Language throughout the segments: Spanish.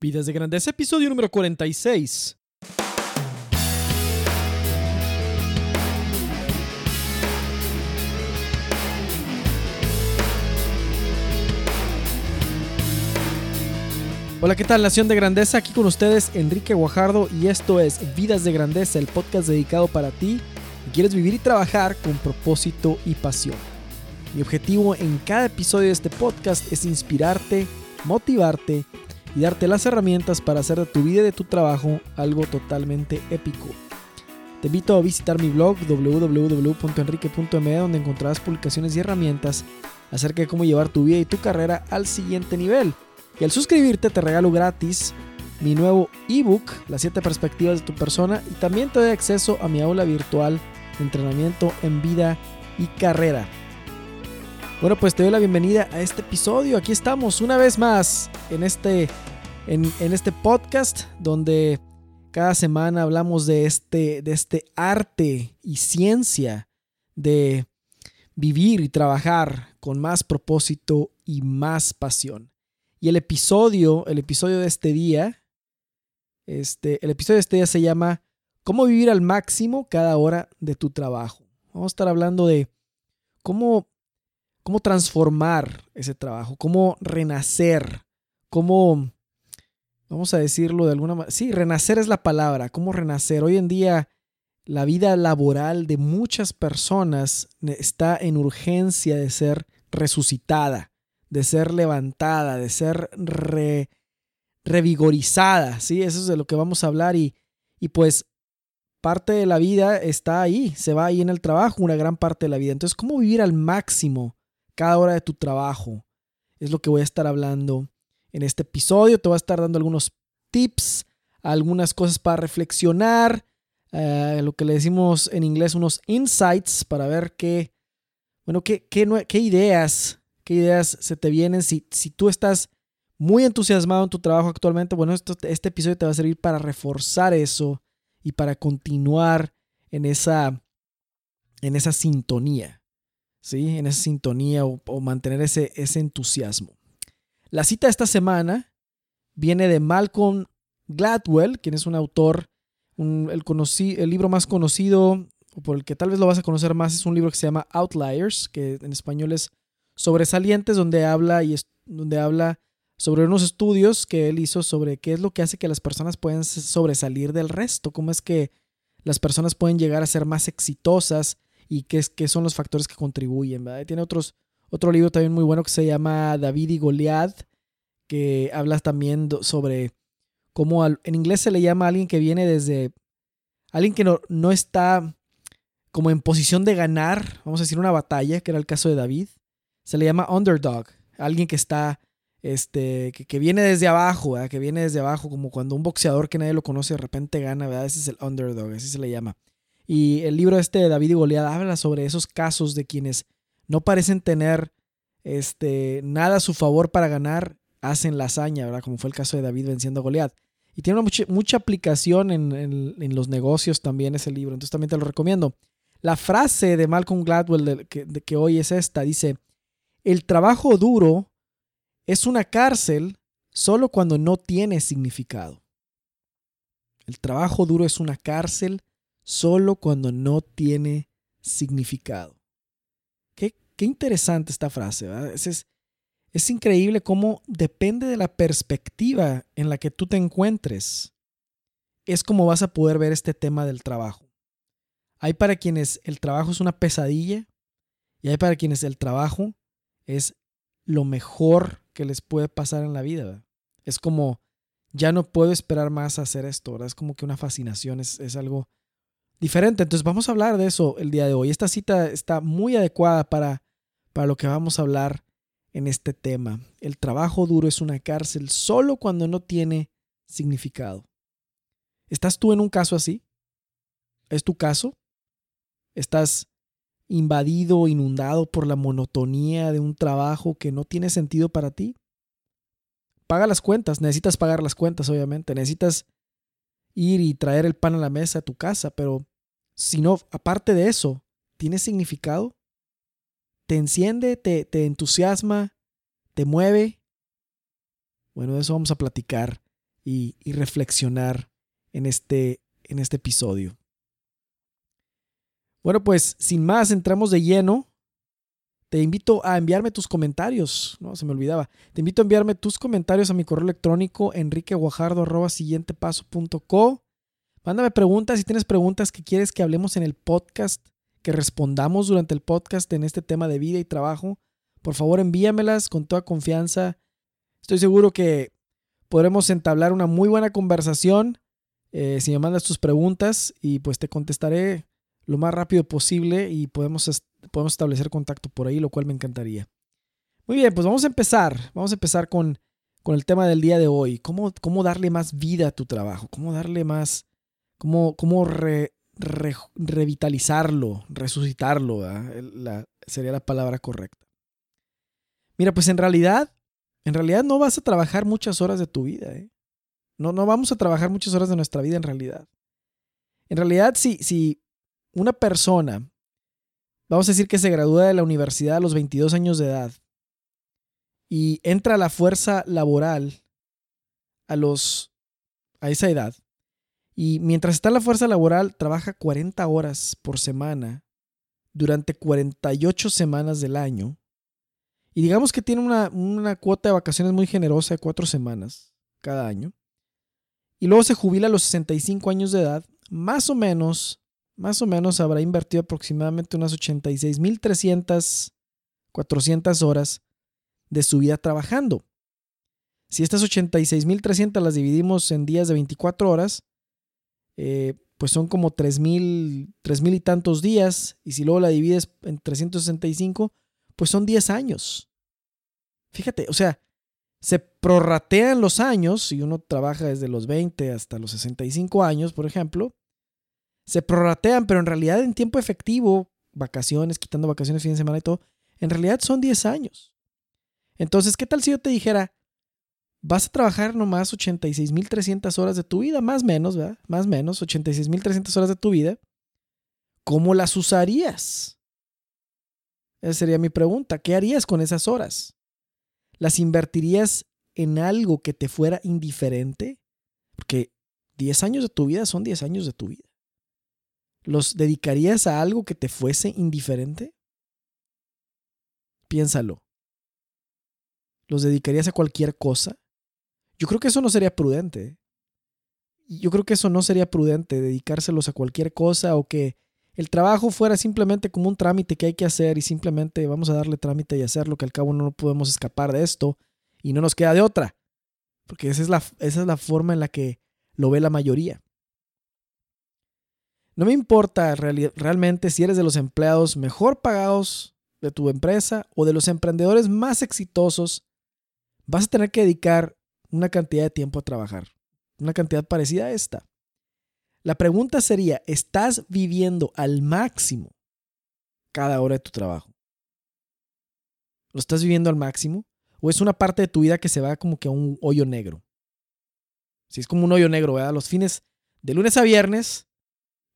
Vidas de Grandeza, episodio número 46. Hola, ¿qué tal Nación de Grandeza? Aquí con ustedes Enrique Guajardo y esto es Vidas de Grandeza, el podcast dedicado para ti que quieres vivir y trabajar con propósito y pasión. Mi objetivo en cada episodio de este podcast es inspirarte, motivarte y darte las herramientas para hacer de tu vida y de tu trabajo algo totalmente épico. Te invito a visitar mi blog www.enrique.me donde encontrarás publicaciones y herramientas acerca de cómo llevar tu vida y tu carrera al siguiente nivel. Y al suscribirte te regalo gratis mi nuevo ebook, Las 7 perspectivas de tu persona, y también te doy acceso a mi aula virtual entrenamiento en vida y carrera. Bueno, pues te doy la bienvenida a este episodio. Aquí estamos una vez más en este, en, este podcast donde cada semana hablamos de este, de este arte y ciencia de vivir y trabajar con más propósito y más pasión. Y el episodio, el episodio de este día, este, el episodio de este día se llama ¿Cómo vivir al máximo cada hora de tu trabajo? Vamos a estar hablando de cómo, cómo transformar ese trabajo, cómo renacer, cómo, vamos a decirlo de alguna manera, sí, renacer es la palabra, cómo renacer. Hoy en día la vida laboral de muchas personas está en urgencia de ser resucitada de ser levantada, de ser revigorizada, ¿sí? Eso es de lo que vamos a hablar y, y pues parte de la vida está ahí, se va ahí en el trabajo, una gran parte de la vida. Entonces, ¿cómo vivir al máximo cada hora de tu trabajo? Es lo que voy a estar hablando en este episodio. Te voy a estar dando algunos tips, algunas cosas para reflexionar, eh, lo que le decimos en inglés unos insights para ver qué, bueno, qué, qué, ideas qué ideas se te vienen. Si, si tú estás muy entusiasmado en tu trabajo actualmente, bueno, este episodio te va a servir para reforzar eso y para continuar en esa, en esa sintonía, ¿sí? En esa sintonía o, mantener ese, ese entusiasmo. La cita de esta semana viene de Malcolm Gladwell, quien es un autor, el, el libro más conocido, o por el que tal vez lo vas a conocer más, es un libro que se llama Outliers, que en español es sobresalientes donde habla y donde habla sobre unos estudios que él hizo sobre qué es lo que hace que las personas puedan sobresalir del resto, cómo es que las personas pueden llegar a ser más exitosas y qué, es, qué son los factores que contribuyen. Tiene otros, otro libro también muy bueno que se llama David y Goliath, que habla también sobre cómo en inglés se le llama a alguien que viene desde alguien que no, no está como en posición de ganar, vamos a decir, una batalla, que era el caso de David, se le llama underdog, alguien que está, este, que, viene desde abajo, que viene desde abajo, como cuando un boxeador que nadie lo conoce de repente gana, ¿verdad? ese es el underdog, así se le llama. Y el libro este de David y Goliat habla sobre esos casos de quienes no parecen tener este, nada a su favor para ganar, hacen la hazaña. Como fue el caso de David venciendo a Goliat. Y tiene mucha, mucha aplicación en, en, los negocios también ese libro, entonces también te lo recomiendo. La frase de Malcolm Gladwell de que, que hoy es esta, dice, el trabajo duro es una cárcel solo cuando no tiene significado. El trabajo duro es una cárcel solo cuando no tiene significado. Qué, qué interesante esta frase. Es, es increíble cómo depende de la perspectiva en la que tú te encuentres. Es como vas a poder ver este tema del trabajo. Hay para quienes el trabajo es una pesadilla y hay para quienes el trabajo es lo mejor que les puede pasar en la vida. Es como, ya no puedo esperar más a hacer esto, ¿verdad? Es como que una fascinación, es, es algo diferente. Entonces vamos a hablar de eso el día de hoy. Esta cita está muy adecuada para, para lo que vamos a hablar en este tema. El trabajo duro es una cárcel solo cuando no tiene significado. ¿Estás tú en un caso así? ¿Es tu caso? ¿Estás invadido, inundado por la monotonía de un trabajo que no tiene sentido para ti? Paga las cuentas, necesitas pagar las cuentas, obviamente, necesitas ir y traer el pan a la mesa a tu casa, pero si no, aparte de eso, ¿tiene significado? ¿Te enciende? ¿Te, te entusiasma? ¿Te mueve? Bueno, de eso vamos a platicar y, y reflexionar en este, en este episodio. Bueno, pues sin más, entramos de lleno. Te invito a enviarme tus comentarios. No, se me olvidaba. Te invito a enviarme tus comentarios a mi correo electrónico enriqueguajardo.co. Mándame preguntas si tienes preguntas que quieres que hablemos en el podcast, que respondamos durante el podcast en este tema de vida y trabajo. Por favor, envíamelas con toda confianza. Estoy seguro que podremos entablar una muy buena conversación eh, si me mandas tus preguntas y pues te contestaré lo más rápido posible y podemos, podemos establecer contacto por ahí, lo cual me encantaría. Muy bien, pues vamos a empezar. Vamos a empezar con, con el tema del día de hoy. ¿Cómo, cómo darle más vida a tu trabajo? ¿Cómo darle más, cómo, cómo revitalizarlo, resucitarlo? Sería la palabra correcta. Mira, pues en realidad, en realidad no vas a trabajar muchas horas de tu vida. ¿eh? No, no vamos a trabajar muchas horas de nuestra vida en realidad. En realidad, si, si una persona, vamos a decir que se gradúa de la universidad a los 22 años de edad y entra a la fuerza laboral a los a esa edad y mientras está en la fuerza laboral trabaja 40 horas por semana durante 48 semanas del año. Y digamos que tiene una, una cuota de vacaciones muy generosa de cuatro semanas cada año. Y luego se jubila a los 65 años de edad, más o menos más o menos habrá invertido aproximadamente unas 86.300, 400 horas de su vida trabajando. Si estas 86.300 las dividimos en días de 24 horas, eh, pues son como 3.000 mil y tantos días. Y si luego la divides en 365, pues son 10 años. Fíjate, o sea, se prorratean los años, si uno trabaja desde los 20 hasta los 65 años, por ejemplo, se prorratean, pero en realidad en tiempo efectivo, vacaciones, quitando vacaciones, fin de semana y todo, en realidad son 10 años. Entonces, ¿qué tal si yo te dijera, vas a trabajar nomás 86.300 horas de tu vida, más menos, ¿verdad? Más menos, 86.300 horas de tu vida. ¿Cómo las usarías? Esa sería mi pregunta. ¿Qué harías con esas horas? ¿Las invertirías en algo que te fuera indiferente? Porque 10 años de tu vida son 10 años de tu vida. ¿Los dedicarías a algo que te fuese indiferente? Piénsalo. ¿Los dedicarías a cualquier cosa? Yo creo que eso no sería prudente. Yo creo que eso no sería prudente, dedicárselos a cualquier cosa o que el trabajo fuera simplemente como un trámite que hay que hacer y simplemente vamos a darle trámite y hacerlo, que al cabo no podemos escapar de esto y no nos queda de otra. Porque esa es la, esa es la forma en la que lo ve la mayoría. No me importa realmente si eres de los empleados mejor pagados de tu empresa o de los emprendedores más exitosos, vas a tener que dedicar una cantidad de tiempo a trabajar, una cantidad parecida a esta. La pregunta sería, ¿estás viviendo al máximo cada hora de tu trabajo? ¿Lo estás viviendo al máximo? ¿O es una parte de tu vida que se va como que a un hoyo negro? Si es como un hoyo negro, ¿verdad? Los fines de lunes a viernes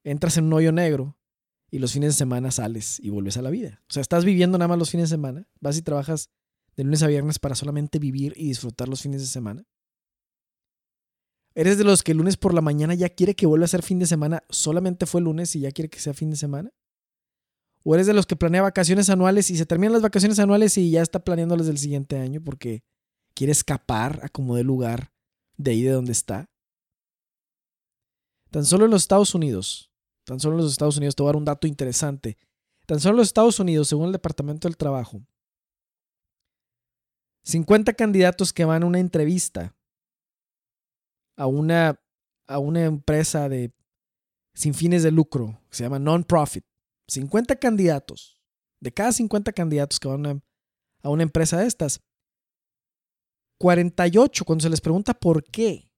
entras en un hoyo negro y los fines de semana sales y vuelves a la vida. O sea, estás viviendo nada más los fines de semana, vas y trabajas de lunes a viernes para solamente vivir y disfrutar los fines de semana. ¿Eres de los que el lunes por la mañana ya quiere que vuelva a ser fin de semana, solamente fue lunes y ya quiere que sea fin de semana? ¿O eres de los que planea vacaciones anuales y se terminan las vacaciones anuales y ya está planeando las del siguiente año porque quiere escapar a como de lugar de ahí de donde está? Tan solo en los Estados Unidos, Tan solo en los Estados Unidos, te voy a dar un dato interesante. Tan solo en los Estados Unidos, según el Departamento del Trabajo, 50 candidatos que van a una entrevista a una, a una empresa de, sin fines de lucro, que se llama non-profit. 50 candidatos. De cada 50 candidatos que van a, a una empresa de estas, 48, cuando se les pregunta por qué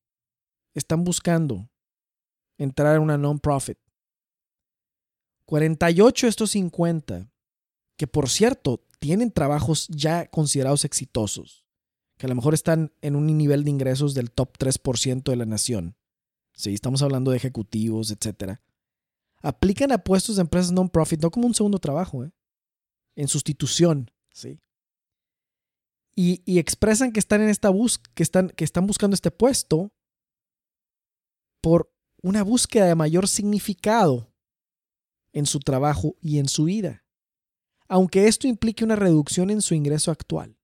están buscando entrar a una non-profit, 48 de estos 50, que por cierto tienen trabajos ya considerados exitosos, que a lo mejor están en un nivel de ingresos del top 3% de la nación. Sí, estamos hablando de ejecutivos, etc. Aplican a puestos de empresas non-profit, no como un segundo trabajo, ¿eh? en sustitución. ¿sí? Y, y, expresan que están en esta bus que están, que están buscando este puesto por una búsqueda de mayor significado en su trabajo y en su vida, aunque esto implique una reducción en su ingreso actual.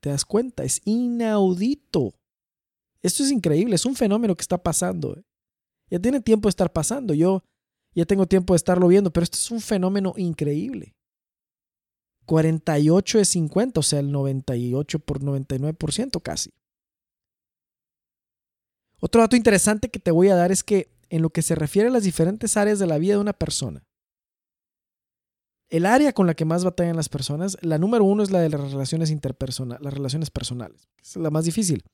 ¿Te das cuenta? Es inaudito. Esto es increíble, es un fenómeno que está pasando. ¿eh? Ya tiene tiempo de estar pasando, yo ya tengo tiempo de estarlo viendo, pero esto es un fenómeno increíble. 48 de 50, o sea, el 98 por 99% casi. Otro dato interesante que te voy a dar es que en lo que se refiere a las diferentes áreas de la vida de una persona, el área con la que más batallan las personas, la número uno es la de las relaciones interpersonales, las relaciones personales, es la más difícil.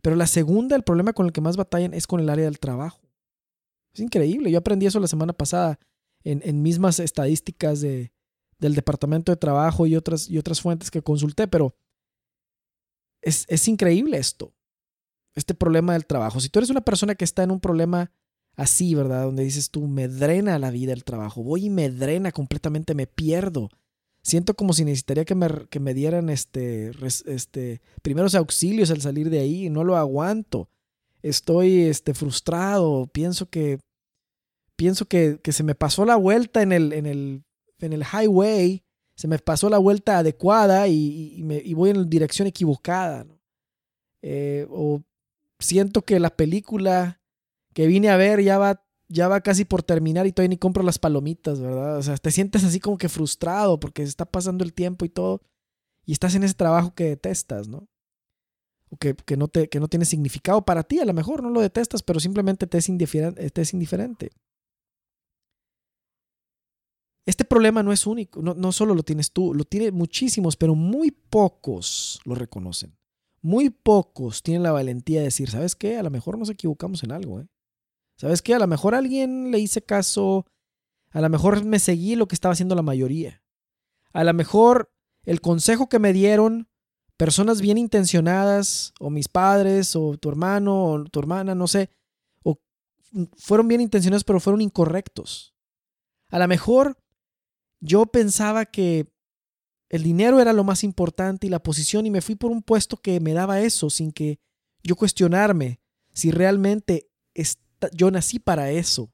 Pero la segunda, el problema con el que más batallan es con el área del trabajo. Es increíble, yo aprendí eso la semana pasada en, mismas estadísticas de, del Departamento de Trabajo y otras, y otras fuentes que consulté, pero es, es increíble esto, este problema del trabajo. Si tú eres una persona que está en un problema así, ¿verdad? Donde dices tú, me drena la vida el trabajo, voy y me drena completamente, me pierdo. Siento como si necesitaría que me, que me dieran este, este, primeros auxilios al salir de ahí, no lo aguanto. Estoy este, frustrado, pienso que, pienso que, que se me pasó la vuelta en el, en, el, en el highway, se me pasó la vuelta adecuada y, me, y voy en dirección equivocada. Eh, o siento que la película que vine a ver ya va, ya va casi por terminar y todavía ni compro las palomitas, ¿verdad? O sea, te sientes así como que frustrado porque se está pasando el tiempo y todo y estás en ese trabajo que detestas, ¿no? O que, no, te, que no tiene significado para ti, a lo mejor no lo detestas, pero simplemente te es indiferente. Te es indiferente. Este problema no es único, no, no solo lo tienes tú, lo tienen muchísimos, pero muy pocos lo reconocen. Muy pocos tienen la valentía de decir, ¿sabes qué? A lo mejor nos equivocamos en algo, ¿eh? ¿Sabes qué? A lo mejor a alguien le hice caso, a lo mejor me seguí lo que estaba haciendo la mayoría. A lo mejor el consejo que me dieron personas bien intencionadas, o mis padres, o tu hermano, o tu hermana, no sé, o fueron bien intencionados, pero fueron incorrectos. A lo mejor yo pensaba que el dinero era lo más importante y la posición y me fui por un puesto que me daba eso sin que yo cuestionarme si realmente yo nací para eso.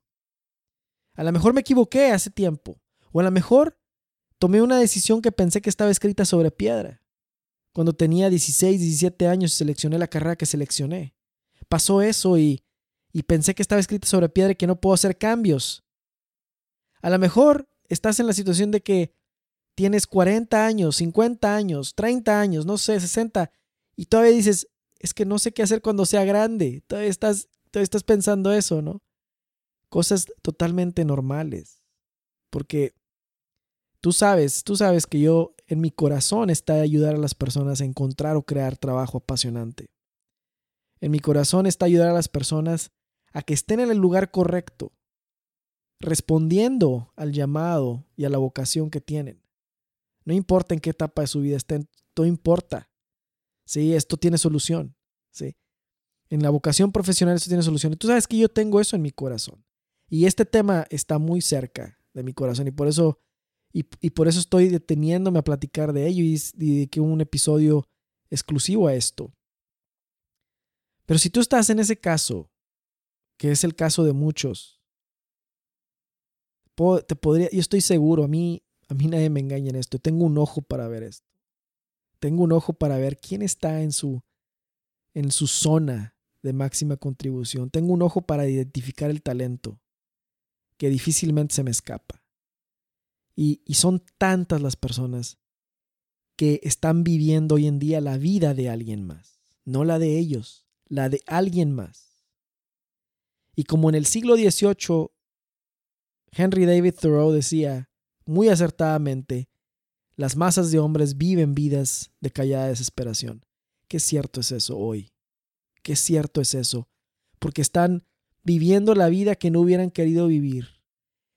A lo mejor me equivoqué hace tiempo. O a lo mejor tomé una decisión que pensé que estaba escrita sobre piedra. Cuando tenía 16, 17 años y seleccioné la carrera que seleccioné. Pasó eso y, y pensé que estaba escrita sobre piedra y que no puedo hacer cambios. A lo mejor estás en la situación de que tienes 40 años, 50 años, 30 años, no sé, 60, y todavía dices, es que no sé qué hacer cuando sea grande. Todavía estás estás pensando eso, ¿no? Cosas totalmente normales. Porque tú sabes, tú sabes que yo en mi corazón está ayudar a las personas a encontrar o crear trabajo apasionante. En mi corazón está ayudar a las personas a que estén en el lugar correcto, respondiendo al llamado y a la vocación que tienen. No importa en qué etapa de su vida estén, no importa. Sí, esto tiene solución. Sí. En la vocación profesional eso tiene solución. Tú sabes que yo tengo eso en mi corazón. Y este tema está muy cerca de mi corazón y por eso, y, por eso estoy deteniéndome a platicar de ello y, y que un episodio exclusivo a esto. Pero si tú estás en ese caso, que es el caso de muchos, te podría, yo estoy seguro, a mí, a mí nadie me engaña en esto. Tengo un ojo para ver esto. Tengo un ojo para ver quién está en su, en su zona de máxima contribución. Tengo un ojo para identificar el talento que difícilmente se me escapa. Y, son tantas las personas que están viviendo hoy en día la vida de alguien más, no la de ellos, la de alguien más. Y como en el siglo XVIII, Henry David Thoreau decía muy acertadamente, las masas de hombres viven vidas de callada desesperación. Qué cierto es eso hoy qué cierto es eso, porque están viviendo la vida que no hubieran querido vivir.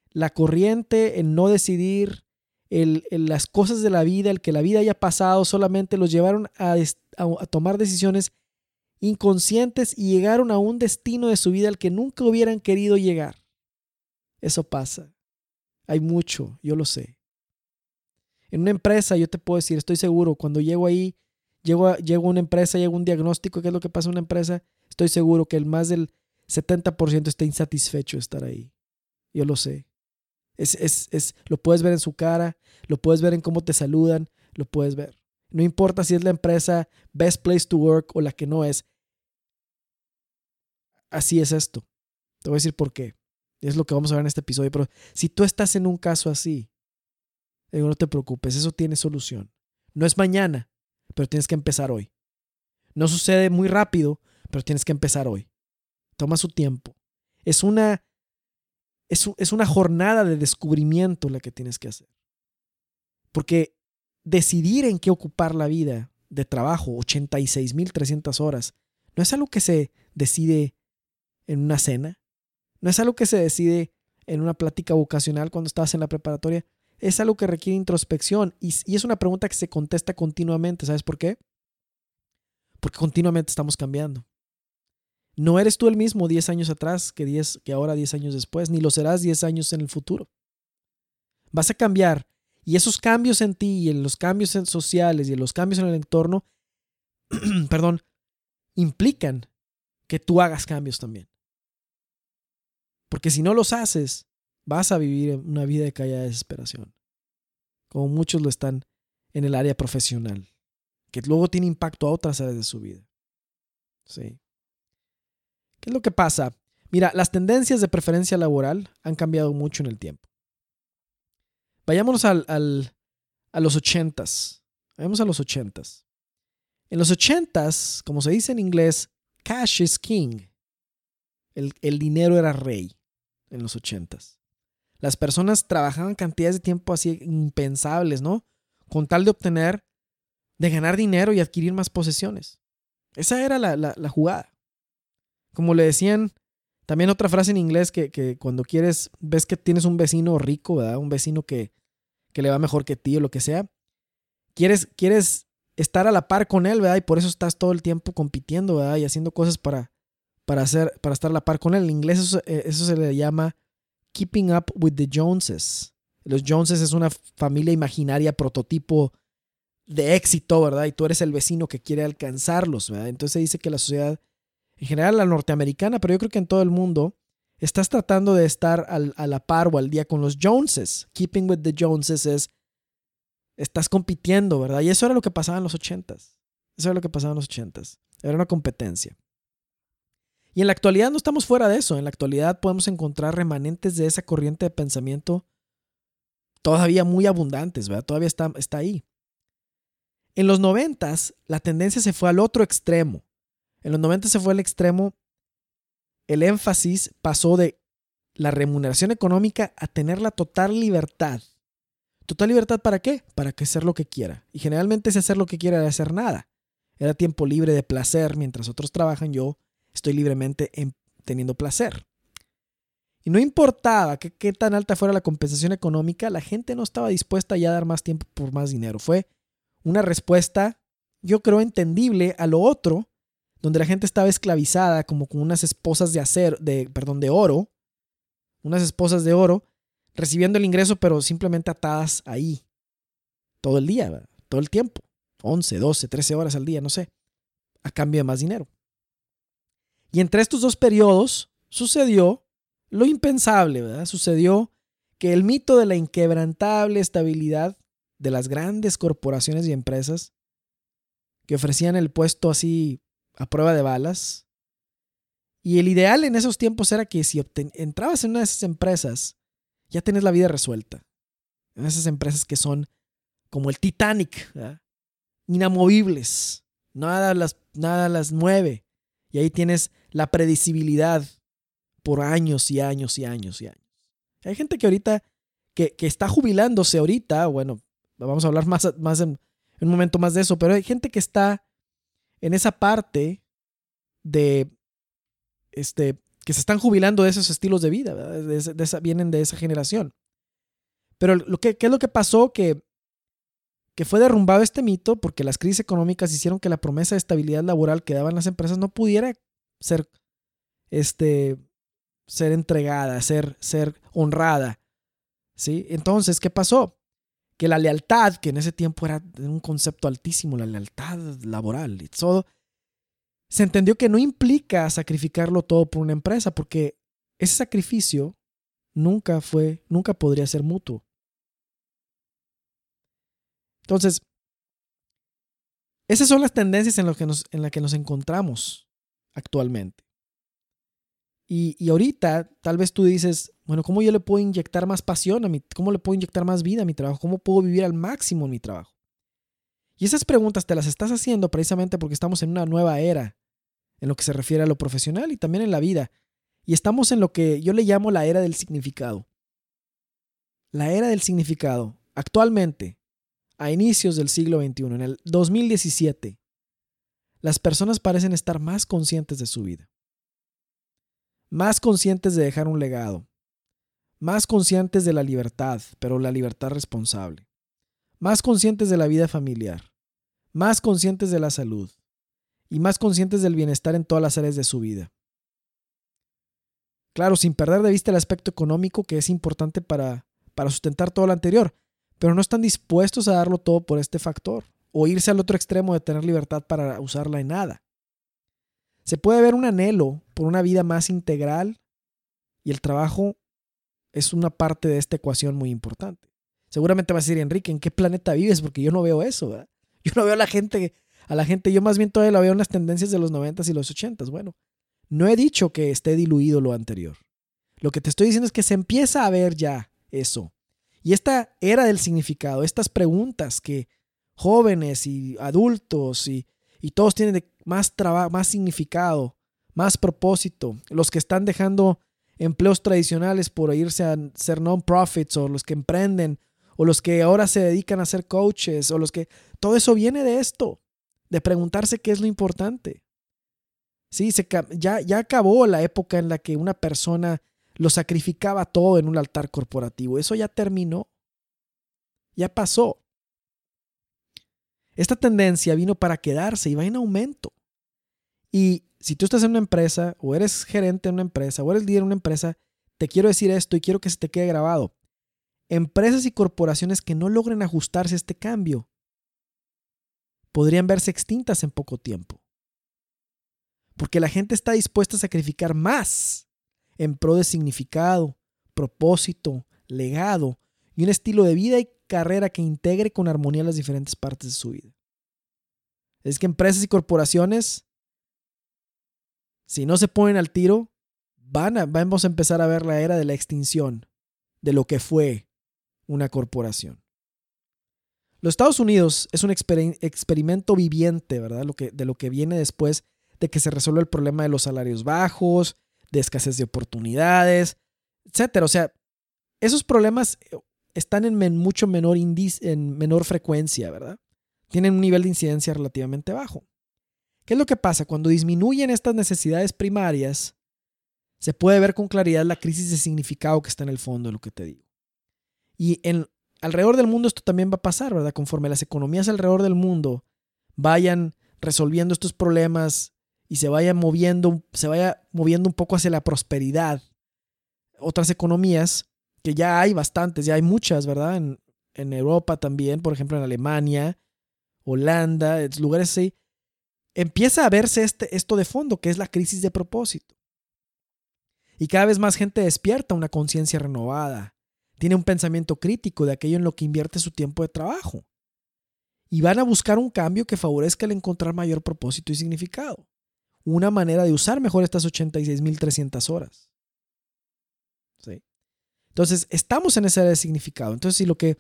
La corriente, el no decidir, las cosas de la vida, el que la vida haya pasado, solamente los llevaron a, a tomar decisiones inconscientes y llegaron a un destino de su vida al que nunca hubieran querido llegar. Eso pasa. Hay mucho, yo lo sé. En una empresa, yo te puedo decir, estoy seguro, cuando llego ahí, llego a, una empresa, llego a un diagnóstico, ¿qué es lo que pasa en una empresa? estoy seguro que el más del 70% está insatisfecho de estar ahí. Yo lo sé. Es, es, es, lo puedes ver en su cara, lo puedes ver en cómo te saludan, lo puedes ver. No importa si es la empresa Best Place to Work o la que no es. Así es esto. Te voy a decir por qué. Es lo que vamos a ver en este episodio. Pero si tú estás en un caso así, no te preocupes, eso tiene solución. No es mañana, pero tienes que empezar hoy. No sucede muy rápido, pero tienes que empezar hoy. Toma su tiempo. Es una, es, es una jornada de descubrimiento la que tienes que hacer. Porque decidir en qué ocupar la vida de trabajo, 86.300 horas, no es algo que se decide en una cena, no es algo que se decide en una plática vocacional cuando estás en la preparatoria, es algo que requiere introspección y, es una pregunta que se contesta continuamente. ¿Sabes por qué? Porque continuamente estamos cambiando. No eres tú el mismo 10 años atrás que, 10, que ahora 10 años después, ni lo serás 10 años en el futuro. Vas a cambiar y esos cambios en ti y en los cambios sociales y en los cambios en el entorno, perdón, implican que tú hagas cambios también. Porque si no los haces, vas a vivir una vida de callada desesperación. Como muchos lo están en el área profesional, que luego tiene impacto a otras áreas de su vida. Sí. ¿Qué es lo que pasa? Mira, las tendencias de preferencia laboral han cambiado mucho en el tiempo. Vayámonos al, a los ochentas. Vayamos a los ochentas. En los ochentas, como se dice en inglés, cash is king. El, el dinero era rey en los ochentas. Las personas trabajaban cantidades de tiempo así impensables, ¿no? Con tal de obtener, de ganar dinero y adquirir más posesiones. Esa era la, la, jugada. Como le decían, también otra frase en inglés que, que, cuando quieres, ves que tienes un vecino rico, ¿verdad? Un vecino que, que le va mejor que ti o lo que sea. Quieres, quieres estar a la par con él, ¿verdad? Y por eso estás todo el tiempo compitiendo, ¿verdad? Y haciendo cosas para, para, hacer, para estar a la par con él. En inglés eso, eh, eso se le llama Keeping Up with the Joneses. Los Joneses es una familia imaginaria, prototipo de éxito, ¿verdad? Y tú eres el vecino que quiere alcanzarlos, ¿verdad? Entonces se dice que la sociedad, en general la norteamericana, pero yo creo que en todo el mundo, estás tratando de estar a la par o al día con los Joneses. Keeping with the Joneses es, estás compitiendo, ¿verdad? Y eso era lo que pasaba en los ochentas. Eso era lo que pasaba en los ochentas. Era una competencia. Y en la actualidad no estamos fuera de eso. En la actualidad podemos encontrar remanentes de esa corriente de pensamiento todavía muy abundantes, ¿verdad? Todavía está, está ahí. En los noventas, la tendencia se fue al otro extremo. En los noventas se fue al extremo, el énfasis pasó de la remuneración económica a tener la total libertad. ¿Total libertad para qué? Para que hacer lo que quiera. Y generalmente ese hacer lo que quiera era hacer nada. Era tiempo libre de placer. Mientras otros trabajan, yo estoy libremente teniendo placer. Y no importaba que, qué tan alta fuera la compensación económica, la gente no estaba dispuesta ya a dar más tiempo por más dinero. Fue una respuesta, yo creo, entendible a lo otro, donde la gente estaba esclavizada como con unas esposas de acero, de, perdón, de oro, unas esposas de oro, recibiendo el ingreso, pero simplemente atadas ahí, todo el día, todo el tiempo, 11, 12, 13 horas al día, no sé, a cambio de más dinero. Y entre estos dos periodos sucedió lo impensable, ¿verdad? Sucedió que el mito de la inquebrantable estabilidad de las grandes corporaciones y empresas que ofrecían el puesto así a prueba de balas. Y el ideal en esos tiempos era que si entrabas en una de esas empresas, ya tienes la vida resuelta. En esas empresas que son como el Titanic, inamovibles, nada las, nada las mueve. Y ahí tienes la predecibilidad por años y años y años y años. Hay gente que ahorita, que, que está jubilándose ahorita, bueno, vamos a hablar más, más en, un momento más de eso, pero hay gente que está en esa parte de, este, que se están jubilando de esos estilos de vida, vienen de esa generación. Pero lo que, ¿qué es lo que pasó? Que, que fue derrumbado este mito porque las crisis económicas hicieron que la promesa de estabilidad laboral que daban las empresas no pudiera ser, este, ser entregada, ser, ser honrada. ¿sí? Entonces, ¿qué pasó? Que la lealtad, que en ese tiempo era un concepto altísimo, la lealtad laboral todo, se entendió que no implica sacrificarlo todo por una empresa, porque ese sacrificio nunca fue, nunca podría ser mutuo. Entonces, esas son las tendencias en, que nos, en las que nos encontramos actualmente. Y, y, ahorita tal vez tú dices, bueno, ¿cómo yo le puedo inyectar más pasión a mi, cómo le puedo inyectar más vida a mi trabajo? ¿Cómo puedo vivir al máximo en mi trabajo? Y esas preguntas te las estás haciendo precisamente porque estamos en una nueva era en lo que se refiere a lo profesional y también en la vida. Y estamos en lo que yo le llamo la era del significado. La era del significado. Actualmente, a inicios del siglo XXI, en el 2017, las personas parecen estar más conscientes de su vida, más conscientes de dejar un legado, más conscientes de la libertad, pero la libertad responsable, más conscientes de la vida familiar, más conscientes de la salud y más conscientes del bienestar en todas las áreas de su vida. Claro, sin perder de vista el aspecto económico que es importante para, para sustentar todo lo anterior, pero no están dispuestos a darlo todo por este factor o irse al otro extremo de tener libertad para usarla en nada. Se puede ver un anhelo por una vida más integral y el trabajo es una parte de esta ecuación muy importante. Seguramente va a decir, Enrique, ¿en qué planeta vives? Porque yo no veo eso. Yo no veo a la gente, a la gente, yo más bien todavía la veo en las tendencias de los 90 y los 80 Bueno, no he dicho que esté diluido lo anterior. Lo que te estoy diciendo es que se empieza a ver ya eso. Y esta era del significado, estas preguntas que jóvenes y adultos y, y todos tienen más trabajo, más significado, más propósito, los que están dejando empleos tradicionales por irse a ser non-profits o los que emprenden o los que ahora se dedican a ser coaches o los que... Todo eso viene de esto, de preguntarse qué es lo importante. Sí, se, ya, ya acabó la época en la que una persona lo sacrificaba todo en un altar corporativo. Eso ya terminó. Ya pasó. Esta tendencia vino para quedarse y va en aumento. Y si tú estás en una empresa o eres gerente de una empresa o eres líder de una empresa, te quiero decir esto y quiero que se te quede grabado. Empresas y corporaciones que no logren ajustarse a este cambio podrían verse extintas en poco tiempo. Porque la gente está dispuesta a sacrificar más en pro de significado, propósito, legado y un estilo de vida y carrera que integre con armonía las diferentes partes de su vida. Es que empresas y corporaciones si no se ponen al tiro, van a, vamos a empezar a ver la era de la extinción de lo que fue una corporación. Los Estados Unidos es un experimento viviente, ¿verdad? Lo que, de lo que viene después de que se resuelve el problema de los salarios bajos, de escasez de oportunidades, etc. O sea, esos problemas eh, están en mucho menor, en menor frecuencia, ¿verdad? Tienen un nivel de incidencia relativamente bajo. ¿Qué es lo que pasa? Cuando disminuyen estas necesidades primarias, se puede ver con claridad la crisis de significado que está en el fondo de lo que te digo. Y alrededor del mundo esto también va a pasar, ¿verdad? Conforme las economías alrededor del mundo vayan resolviendo estos problemas y se vayan moviendo, se vaya moviendo un poco hacia la prosperidad. Otras economías, que ya hay bastantes, ya hay muchas, ¿verdad? En, en Europa también, por ejemplo en Alemania, Holanda, lugares así, empieza a verse este, esto de fondo, que es la crisis de propósito. Y cada vez más gente despierta una conciencia renovada, tiene un pensamiento crítico de aquello en lo que invierte su tiempo de trabajo. Y van a buscar un cambio que favorezca el encontrar mayor propósito y significado. Una manera de usar mejor estas 86.300 horas. ¿Sí? Entonces, estamos en esa área de significado. Entonces, si lo que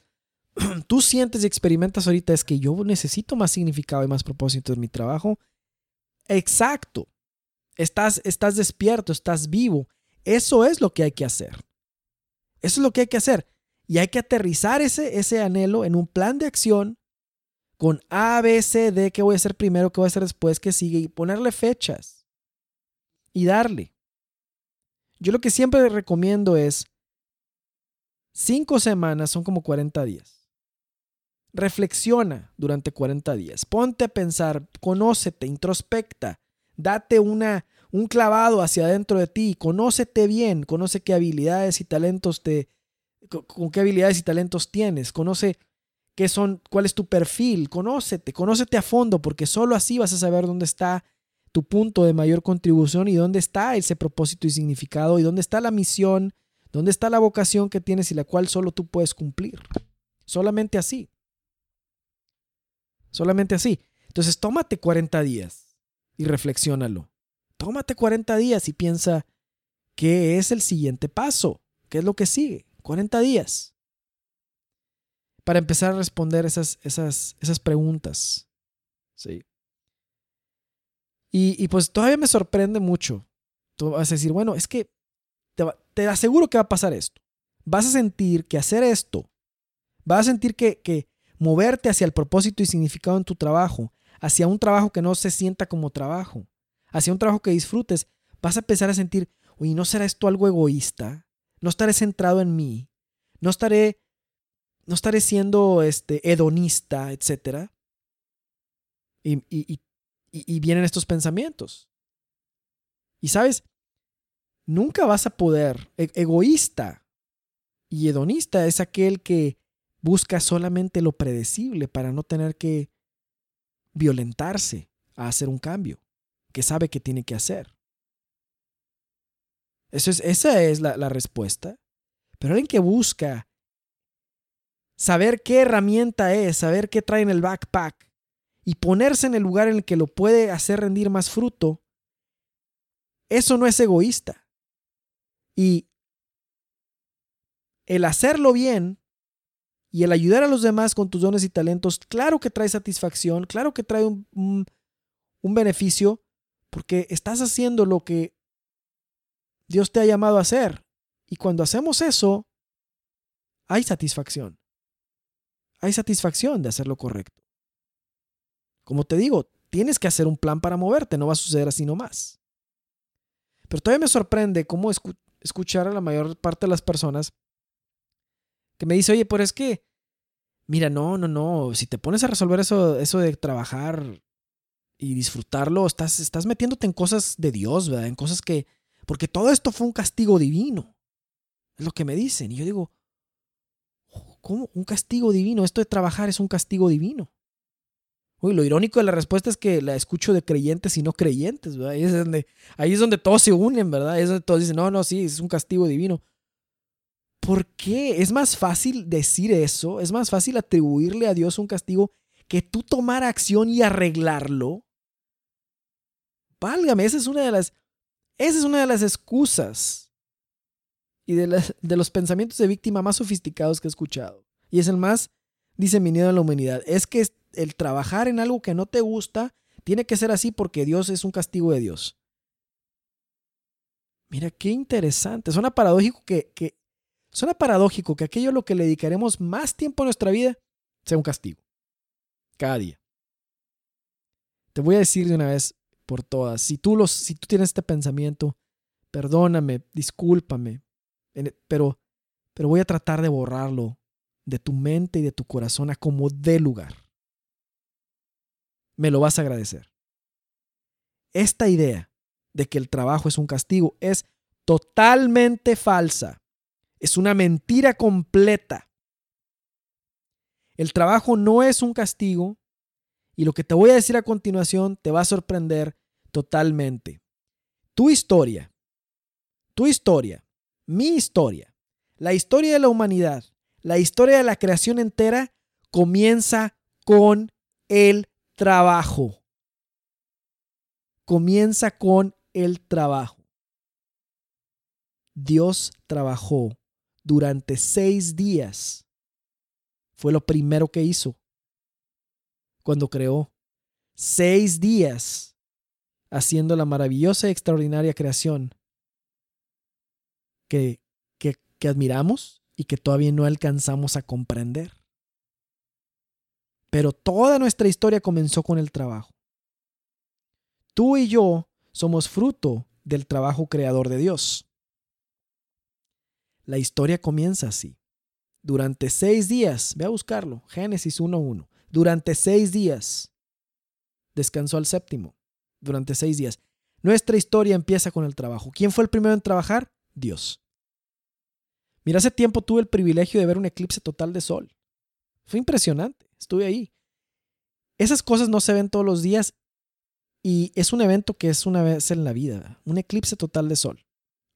tú sientes y experimentas ahorita es que yo necesito más significado y más propósito en mi trabajo, exacto. Estás, estás despierto, estás vivo. Eso es lo que hay que hacer. Eso es lo que hay que hacer. Y hay que aterrizar ese, ese anhelo en un plan de acción con A, B, C, D, qué voy a hacer primero, qué voy a hacer después, qué sigue, y ponerle fechas. Y darle. Yo lo que siempre recomiendo es cinco semanas son como 40 días. Reflexiona durante 40 días. Ponte a pensar, conócete, introspecta, date una, un clavado hacia adentro de ti, conócete bien, conoce qué habilidades y talentos te, con qué habilidades y talentos tienes, conoce son, cuál es tu perfil, conócete, conócete a fondo, porque solo así vas a saber dónde está tu punto de mayor contribución y dónde está ese propósito y significado y dónde está la misión, dónde está la vocación que tienes y la cual solo tú puedes cumplir. Solamente así. Solamente así. Entonces tómate 40 días y reflexiónalo. Tómate 40 días y piensa qué es el siguiente paso, qué es lo que sigue. 40 días. Para empezar a responder esas, esas, esas preguntas. Sí. Y, pues todavía me sorprende mucho. Tú vas a decir, bueno, es que te, te, aseguro que va a pasar esto. Vas a sentir que hacer esto, vas a sentir que, que moverte hacia el propósito y significado en tu trabajo, hacia un trabajo que no se sienta como trabajo, hacia un trabajo que disfrutes, vas a empezar a sentir, oye, ¿no será esto algo egoísta? ¿No estaré centrado en mí? ¿No estaré, no estaré siendo este, hedonista, etcétera? Y, y, y, vienen estos pensamientos. Y sabes, nunca vas a poder, e, egoísta y hedonista es aquel que busca solamente lo predecible para no tener que violentarse a hacer un cambio que sabe que tiene que hacer. Eso es, esa es la, la respuesta. Pero alguien que busca saber qué herramienta es, saber qué trae en el backpack, y ponerse en el lugar en el que lo puede hacer rendir más fruto, eso no es egoísta. Y el hacerlo bien y el ayudar a los demás con tus dones y talentos, claro que trae satisfacción, claro que trae un, un, beneficio, porque estás haciendo lo que Dios te ha llamado a hacer. Y cuando hacemos eso, hay satisfacción. Hay satisfacción de hacer lo correcto. Como te digo, tienes que hacer un plan para moverte, no va a suceder así nomás. Pero todavía me sorprende cómo escuchar a la mayor parte de las personas que me dice, oye, pero es que, mira, no, no, no, si te pones a resolver eso, eso de trabajar y disfrutarlo, estás, estás metiéndote en cosas de Dios, ¿verdad? En cosas que, porque todo esto fue un castigo divino. Es lo que me dicen. Y yo digo, ¿cómo? Un castigo divino. Esto de trabajar es un castigo divino. Uy, lo irónico de la respuesta es que la escucho de creyentes y no creyentes, ¿verdad? Ahí es donde, ahí es donde todos se unen, ¿verdad? Ahí es donde todos dicen, no, no, sí, es un castigo divino. ¿Por qué? Es más fácil decir eso, es más fácil atribuirle a Dios un castigo que tú tomar acción y arreglarlo. Válgame, esa es una de las, esa es una de las excusas y de, los pensamientos de víctima más sofisticados que he escuchado. Y es el más diseminado en la humanidad. Es que el trabajar en algo que no te gusta tiene que ser así porque Dios es un castigo de Dios. Mira, qué interesante. Suena paradójico que, que, suena paradójico que aquello a lo que le dedicaremos más tiempo en nuestra vida sea un castigo. Cada día. Te voy a decir de una vez por todas, si tú, los, si tú tienes este pensamiento, perdóname, discúlpame, pero, pero voy a tratar de borrarlo de tu mente y de tu corazón a como dé lugar me lo vas a agradecer. Esta idea de que el trabajo es un castigo es totalmente falsa. Es una mentira completa. El trabajo no es un castigo y lo que te voy a decir a continuación te va a sorprender totalmente. Tu historia, tu historia, mi historia, la historia de la humanidad, la historia de la creación entera comienza con el trabajo. Comienza con el trabajo. Dios trabajó durante seis días. Fue lo primero que hizo cuando creó. Seis días haciendo la maravillosa y extraordinaria creación que, que, admiramos y que todavía no alcanzamos a comprender. Pero toda nuestra historia comenzó con el trabajo. Tú y yo somos fruto del trabajo creador de Dios. La historia comienza así. Durante seis días, ve a buscarlo, Génesis 1.1. Durante seis días, descansó al séptimo. Durante seis días. Nuestra historia empieza con el trabajo. ¿Quién fue el primero en trabajar? Dios. Mira, hace tiempo tuve el privilegio de ver un eclipse total de sol. Fue impresionante. Estuve ahí. Esas cosas no se ven todos los días Y es un evento que es una vez en la vida, un eclipse total de sol.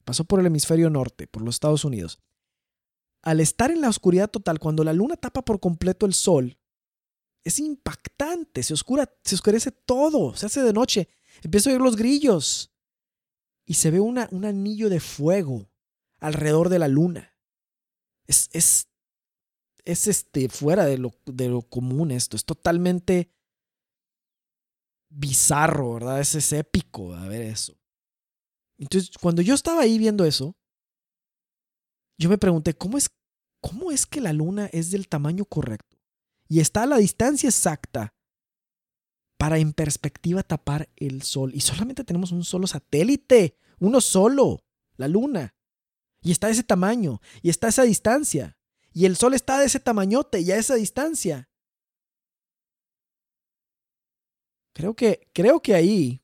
Pasó por el hemisferio norte, por los Estados Unidos. Al estar en la oscuridad total, cuando la luna tapa por completo el sol, es impactante, se, oscura, se oscurece todo, se hace de noche, empiezo a oír los grillos y se ve una, un anillo de fuego alrededor de la luna. Es, es, es este, fuera de lo, de lo común esto, es totalmente bizarro, ¿verdad? Es, es épico a ver eso. Entonces, cuando yo estaba ahí viendo eso, yo me pregunté, ¿cómo es, ¿cómo es que la luna es del tamaño correcto? Y está a la distancia exacta para en perspectiva tapar el sol. Y solamente tenemos un solo satélite, uno solo, la luna. Y está a ese tamaño, y está a esa distancia. Y el sol está de ese tamañote y a esa distancia. Creo que, creo que ahí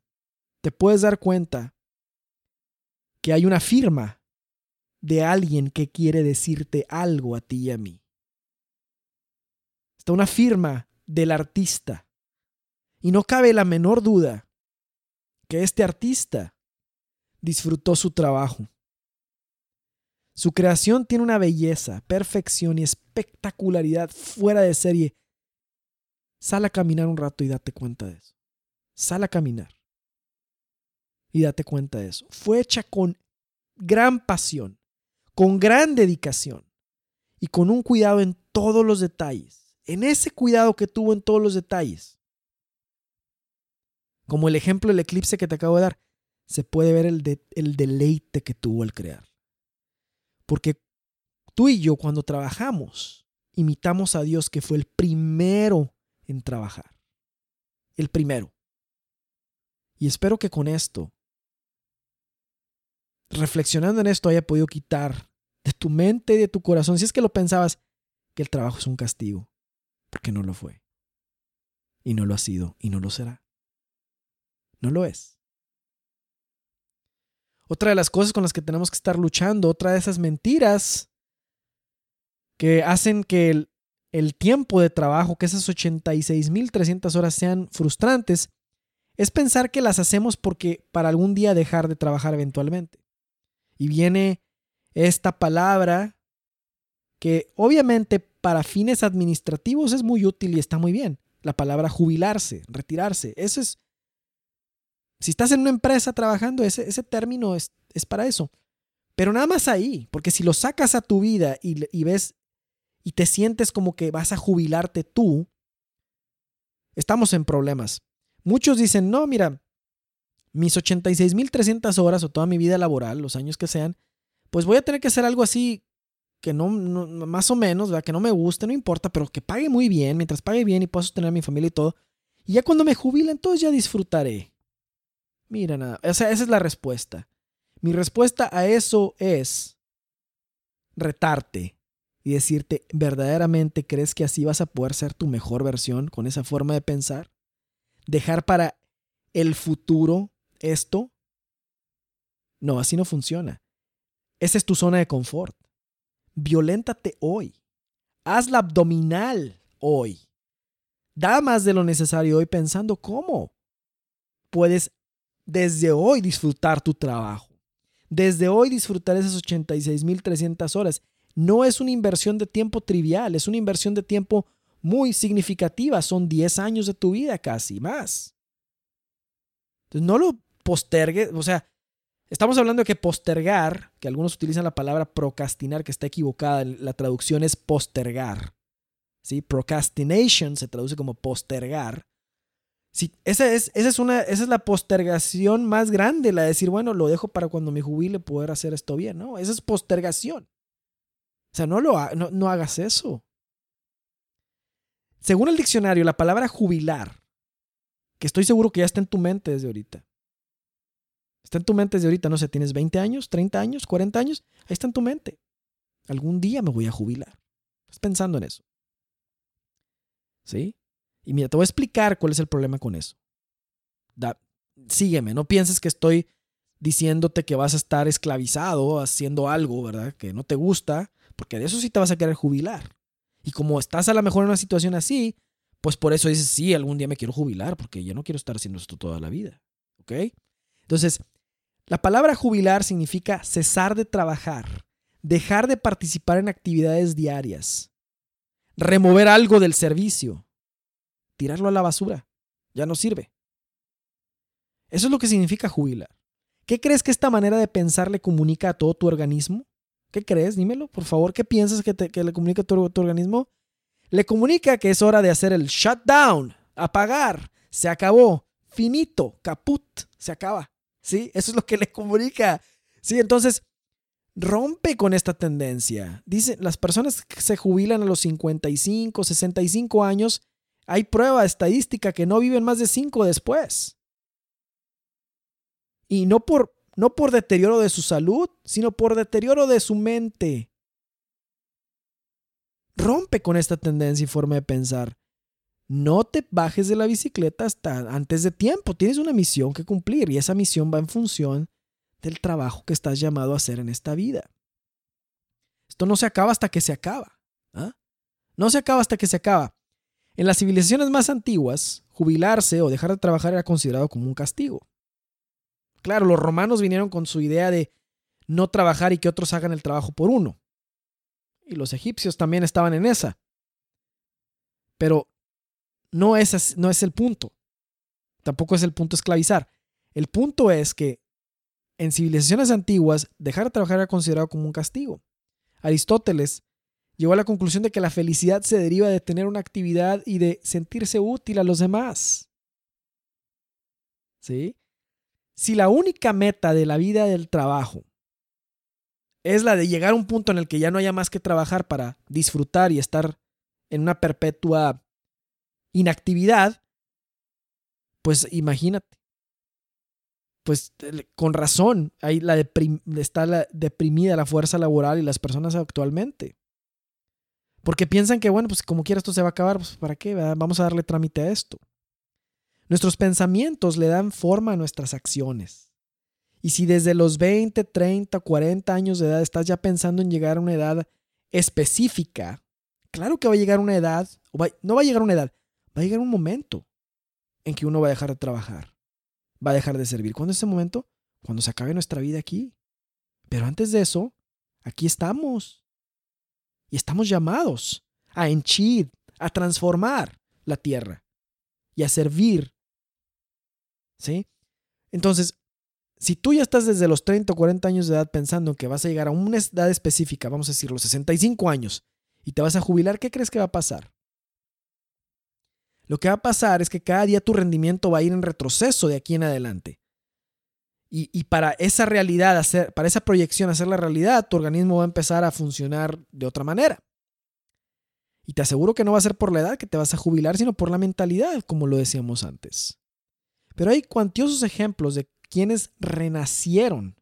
te puedes dar cuenta que hay una firma de alguien que quiere decirte algo a ti y a mí. Está una firma del artista. Y no cabe la menor duda que este artista disfrutó su trabajo. Su creación tiene una belleza, perfección y espectacularidad fuera de serie. Sal a caminar un rato y date cuenta de eso. Sal a caminar y date cuenta de eso. Fue hecha con gran pasión, con gran dedicación y con un cuidado en todos los detalles. En ese cuidado que tuvo en todos los detalles. Como el ejemplo del eclipse que te acabo de dar, se puede ver el, el deleite que tuvo al crear. Porque tú y yo cuando trabajamos, imitamos a Dios que fue el primero en trabajar. El primero. Y espero que con esto reflexionando en esto haya podido quitar de tu mente y de tu corazón, si es que lo pensabas, que el trabajo es un castigo, porque no lo fue. Y no lo ha sido y no lo será. No lo es. Otra de las cosas con las que tenemos que estar luchando, otra de esas mentiras que hacen que el, el tiempo de trabajo, que esas 86.300 horas sean frustrantes, es pensar que las hacemos porque para algún día dejar de trabajar eventualmente. Y viene esta palabra que obviamente para fines administrativos es muy útil y está muy bien. La palabra jubilarse, retirarse. Eso es... Si estás en una empresa trabajando, ese, ese término es, es, para eso. Pero nada más ahí, porque si lo sacas a tu vida y, ves y te sientes como que vas a jubilarte tú, estamos en problemas. Muchos dicen, no, mira, mis 86.300 horas o toda mi vida laboral, los años que sean, pues voy a tener que hacer algo así que no, más o menos, que no me guste, no importa, pero que pague muy bien, mientras pague bien y pueda sostener a mi familia y todo. Y ya cuando me jubile, entonces ya disfrutaré. Mira nada, o sea, esa es la respuesta. Mi respuesta a eso es retarte y decirte, ¿verdaderamente crees que así vas a poder ser tu mejor versión con esa forma de pensar? Dejar para el futuro esto? No, así no funciona. Esa es tu zona de confort. Violéntate hoy. Haz la abdominal hoy. Da más de lo necesario hoy pensando cómo puedes desde hoy disfrutar tu trabajo. Desde hoy disfrutar esas 86.300 horas. No es una inversión de tiempo trivial, es una inversión de tiempo muy significativa. Son 10 años de tu vida casi más. Entonces no lo postergue, o sea, estamos hablando de que postergar, que algunos utilizan la palabra procrastinar, que está equivocada, la traducción es postergar. ¿sí? Procrastination se traduce como postergar. Sí, esa, es, esa, es una, esa es la postergación más grande, la de decir, bueno, lo dejo para cuando me jubile poder hacer esto bien, ¿no? Esa es postergación. O sea, no, lo, no, no hagas eso. Según el diccionario, la palabra jubilar, que estoy seguro que ya está en tu mente desde ahorita, Está en tu mente desde ahorita, no sé, tienes 20 años, 30 años, 40 años, ahí está en tu mente. Algún día me voy a jubilar. Estás pensando en eso. ¿Sí? Y mira, te voy a explicar cuál es el problema con eso. sígueme, no pienses que estoy diciéndote que vas a estar esclavizado haciendo algo, ¿verdad? Que no te gusta, porque de eso sí te vas a querer jubilar. Y como estás a lo mejor en una situación así, pues por eso dices, sí, algún día me quiero jubilar, porque ya no quiero estar haciendo esto toda la vida. ¿Ok? Entonces, la palabra jubilar significa cesar de trabajar, dejar de participar en actividades diarias, remover algo del servicio, tirarlo a la basura. Ya no sirve. Eso es lo que significa jubilar. ¿Qué crees que esta manera de pensar le comunica a todo tu organismo? ¿Qué crees? Dímelo, por favor. ¿Qué piensas que, le comunica a tu, tu organismo? Le comunica que es hora de hacer el shutdown, apagar, se acabó, finito, caput, se acaba. ¿Sí? Eso es lo que le comunica. Sí, entonces rompe con esta tendencia. Dice, las personas que se jubilan a los 55, 65 años, hay prueba estadística que no viven más de 5 después. Y no por, no por deterioro de su salud, sino por deterioro de su mente. Rompe con esta tendencia y forma de pensar. No te bajes de la bicicleta hasta antes de tiempo. Tienes una misión que cumplir y esa misión va en función del trabajo que estás llamado a hacer en esta vida. Esto no se acaba hasta que se acaba. ¿ah? No se acaba hasta que se acaba. En las civilizaciones más antiguas, jubilarse o dejar de trabajar era considerado como un castigo. Claro, los romanos vinieron con su idea de no trabajar y que otros hagan el trabajo por uno. Y los egipcios también estaban en esa. Pero no es, no es el punto. Tampoco es el punto esclavizar. El punto es que en civilizaciones antiguas, dejar de trabajar era considerado como un castigo. Aristóteles llegó a la conclusión de que la felicidad se deriva de tener una actividad y de sentirse útil a los demás. ¿Sí? Si la única meta de la vida del trabajo es la de llegar a un punto en el que ya no haya más que trabajar para disfrutar y estar en una perpetua inactividad, pues imagínate pues con razón, ahí la está la deprimida la fuerza laboral y las personas actualmente. Porque piensan que, bueno, pues como quiera esto se va a acabar, pues ¿para qué? Vamos a darle trámite a esto. Nuestros pensamientos le dan forma a nuestras acciones. Y si desde los 20, 30, 40 años de edad estás ya pensando en llegar a una edad específica, claro que va a llegar una edad, no va a llegar una edad, va a llegar un momento en que uno va a dejar de trabajar va a dejar de servir. ¿Cuándo es ese momento? Cuando se acabe nuestra vida aquí. Pero antes de eso, aquí estamos. Y estamos llamados a henchir, a transformar la tierra y a servir. ¿Sí? Entonces, si tú ya estás desde los 30 o 40 años de edad pensando que vas a llegar a una edad específica, vamos a decir los 65 años, y te vas a jubilar, ¿qué crees que va a pasar? lo que va a pasar es que cada día tu rendimiento va a ir en retroceso de aquí en adelante. Y, para esa realidad, hacer, para esa proyección, hacer la realidad, tu organismo va a empezar a funcionar de otra manera. Y te aseguro que no va a ser por la edad que te vas a jubilar, sino por la mentalidad, como lo decíamos antes. Pero hay cuantiosos ejemplos de quienes renacieron,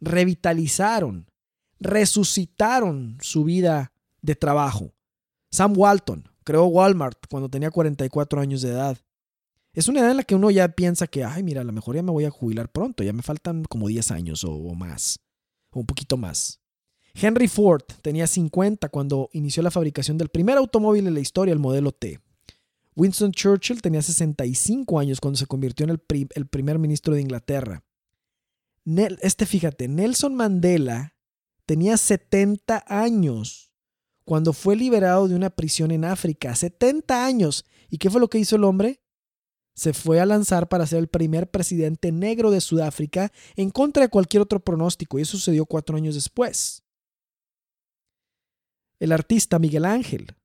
revitalizaron, resucitaron su vida de trabajo. Sam Walton, creó Walmart cuando tenía 44 años de edad. Es una edad en la que uno ya piensa que, ay, mira, a lo mejor ya me voy a jubilar pronto, ya me faltan como 10 años o, más, o un poquito más. Henry Ford tenía 50 cuando inició la fabricación del primer automóvil en la historia, el modelo T. Winston Churchill tenía 65 años cuando se convirtió en el, primer ministro de Inglaterra. este, fíjate, Nelson Mandela tenía 70 años cuando fue liberado de una prisión en África, 70 años. ¿Y qué fue lo que hizo el hombre? Se fue a lanzar para ser el primer presidente negro de Sudáfrica en contra de cualquier otro pronóstico, y eso sucedió cuatro años después. El artista Miguel Ángel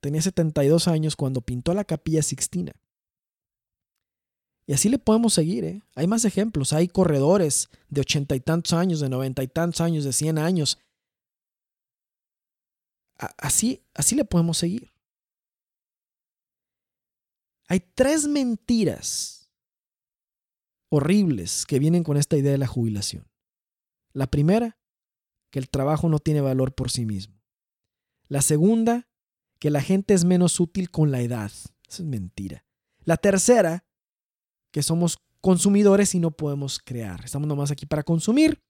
tenía 72 años cuando pintó la capilla Sixtina. Y así le podemos seguir. ¿eh? Hay más ejemplos. Hay corredores de ochenta y tantos años, de noventa y tantos años, de cien años, Así, así le podemos seguir. Hay tres mentiras horribles que vienen con esta idea de la jubilación. La primera, que el trabajo no tiene valor por sí mismo. La segunda, que la gente es menos útil con la edad. Eso es mentira. La tercera, que somos consumidores y no podemos crear. Estamos nomás aquí para consumir.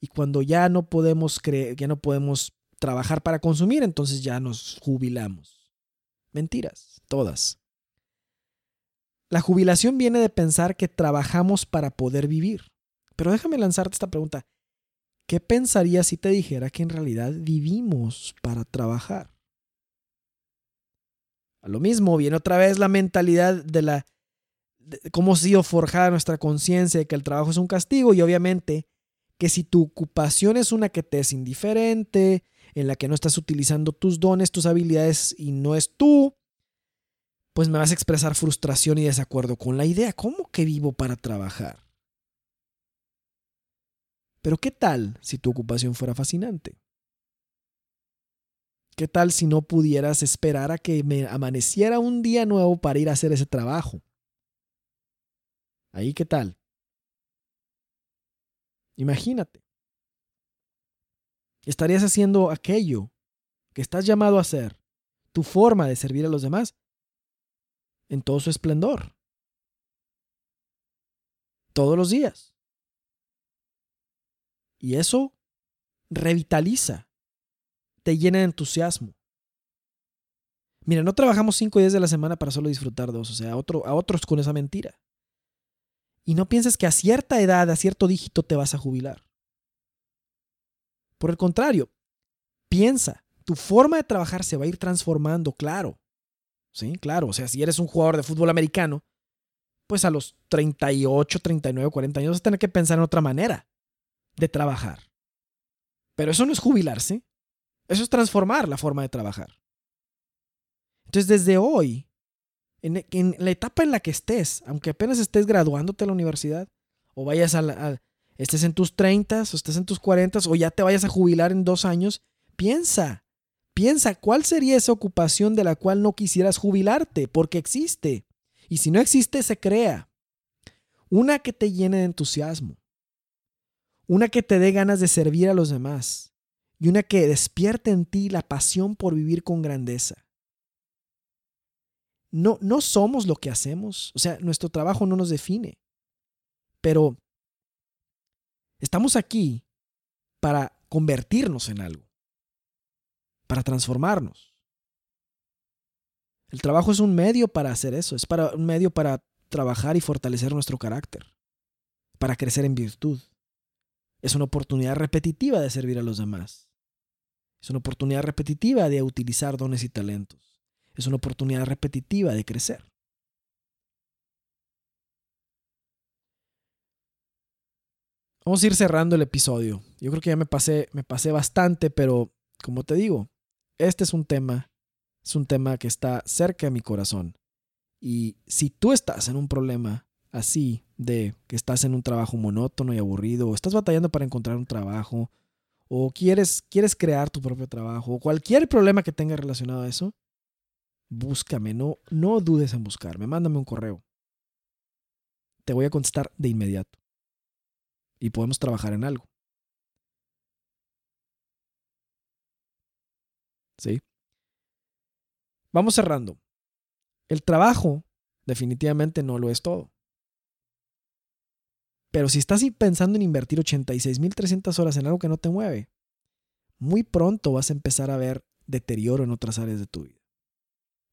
Y cuando ya no podemos creer, ya no podemos trabajar para consumir, entonces ya nos jubilamos. Mentiras, todas. La jubilación viene de pensar que trabajamos para poder vivir. Pero déjame lanzarte esta pregunta. ¿Qué pensarías si te dijera que en realidad vivimos para trabajar? A lo mismo, viene otra vez la mentalidad de la cómo ha sido forjada nuestra conciencia de que el trabajo es un castigo y obviamente que si tu ocupación es una que te es indiferente, en la que no estás utilizando tus dones, tus habilidades y no es tú, pues me vas a expresar frustración y desacuerdo con la idea. ¿Cómo que vivo para trabajar? Pero ¿qué tal si tu ocupación fuera fascinante? ¿Qué tal si no pudieras esperar a que me amaneciera un día nuevo para ir a hacer ese trabajo? Ahí, ¿qué tal? Imagínate. Estarías haciendo aquello que estás llamado a hacer, tu forma de servir a los demás, en todo su esplendor. Todos los días. Y eso revitaliza, te llena de entusiasmo. Mira, no trabajamos cinco días de la semana para solo disfrutar dos, o sea, a, otro, a otros con esa mentira. Y no pienses que a cierta edad, a cierto dígito te vas a jubilar. Por el contrario, piensa, tu forma de trabajar se va a ir transformando, claro. Sí, claro. O sea, si eres un jugador de fútbol americano, pues a los 38, 39, 40 años vas a tener que pensar en otra manera de trabajar. Pero eso no es jubilarse. Eso es transformar la forma de trabajar. Entonces, desde hoy, en, la etapa en la que estés, aunque apenas estés graduándote de la universidad, o vayas a, estés en tus 30 o estés en tus 40 o ya te vayas a jubilar en dos años, piensa, piensa cuál sería esa ocupación de la cual no quisieras jubilarte, porque existe. Y si no existe, se crea. Una que te llene de entusiasmo, una que te dé ganas de servir a los demás y una que despierte en ti la pasión por vivir con grandeza. No, no somos lo que hacemos, o sea, nuestro trabajo no nos define, pero estamos aquí para convertirnos en algo, para transformarnos. El trabajo es un medio para hacer eso, es para, un medio para trabajar y fortalecer nuestro carácter, para crecer en virtud. Es una oportunidad repetitiva de servir a los demás. Es una oportunidad repetitiva de utilizar dones y talentos. Es una oportunidad repetitiva de crecer. Vamos a ir cerrando el episodio. Yo creo que ya me pasé, me pasé bastante, pero como te digo, este es un tema, es un tema que está cerca de mi corazón. Y si tú estás en un problema así de que estás en un trabajo monótono y aburrido, o estás batallando para encontrar un trabajo, o quieres, quieres crear tu propio trabajo, o cualquier problema que tenga relacionado a eso, búscame, no, no dudes en buscarme, mándame un correo. Te voy a contestar de inmediato. Y podemos trabajar en algo. ¿Sí? Vamos cerrando. El trabajo definitivamente no lo es todo. Pero si estás pensando en invertir 86.300 horas en algo que no te mueve, muy pronto vas a empezar a ver deterioro en otras áreas de tu vida.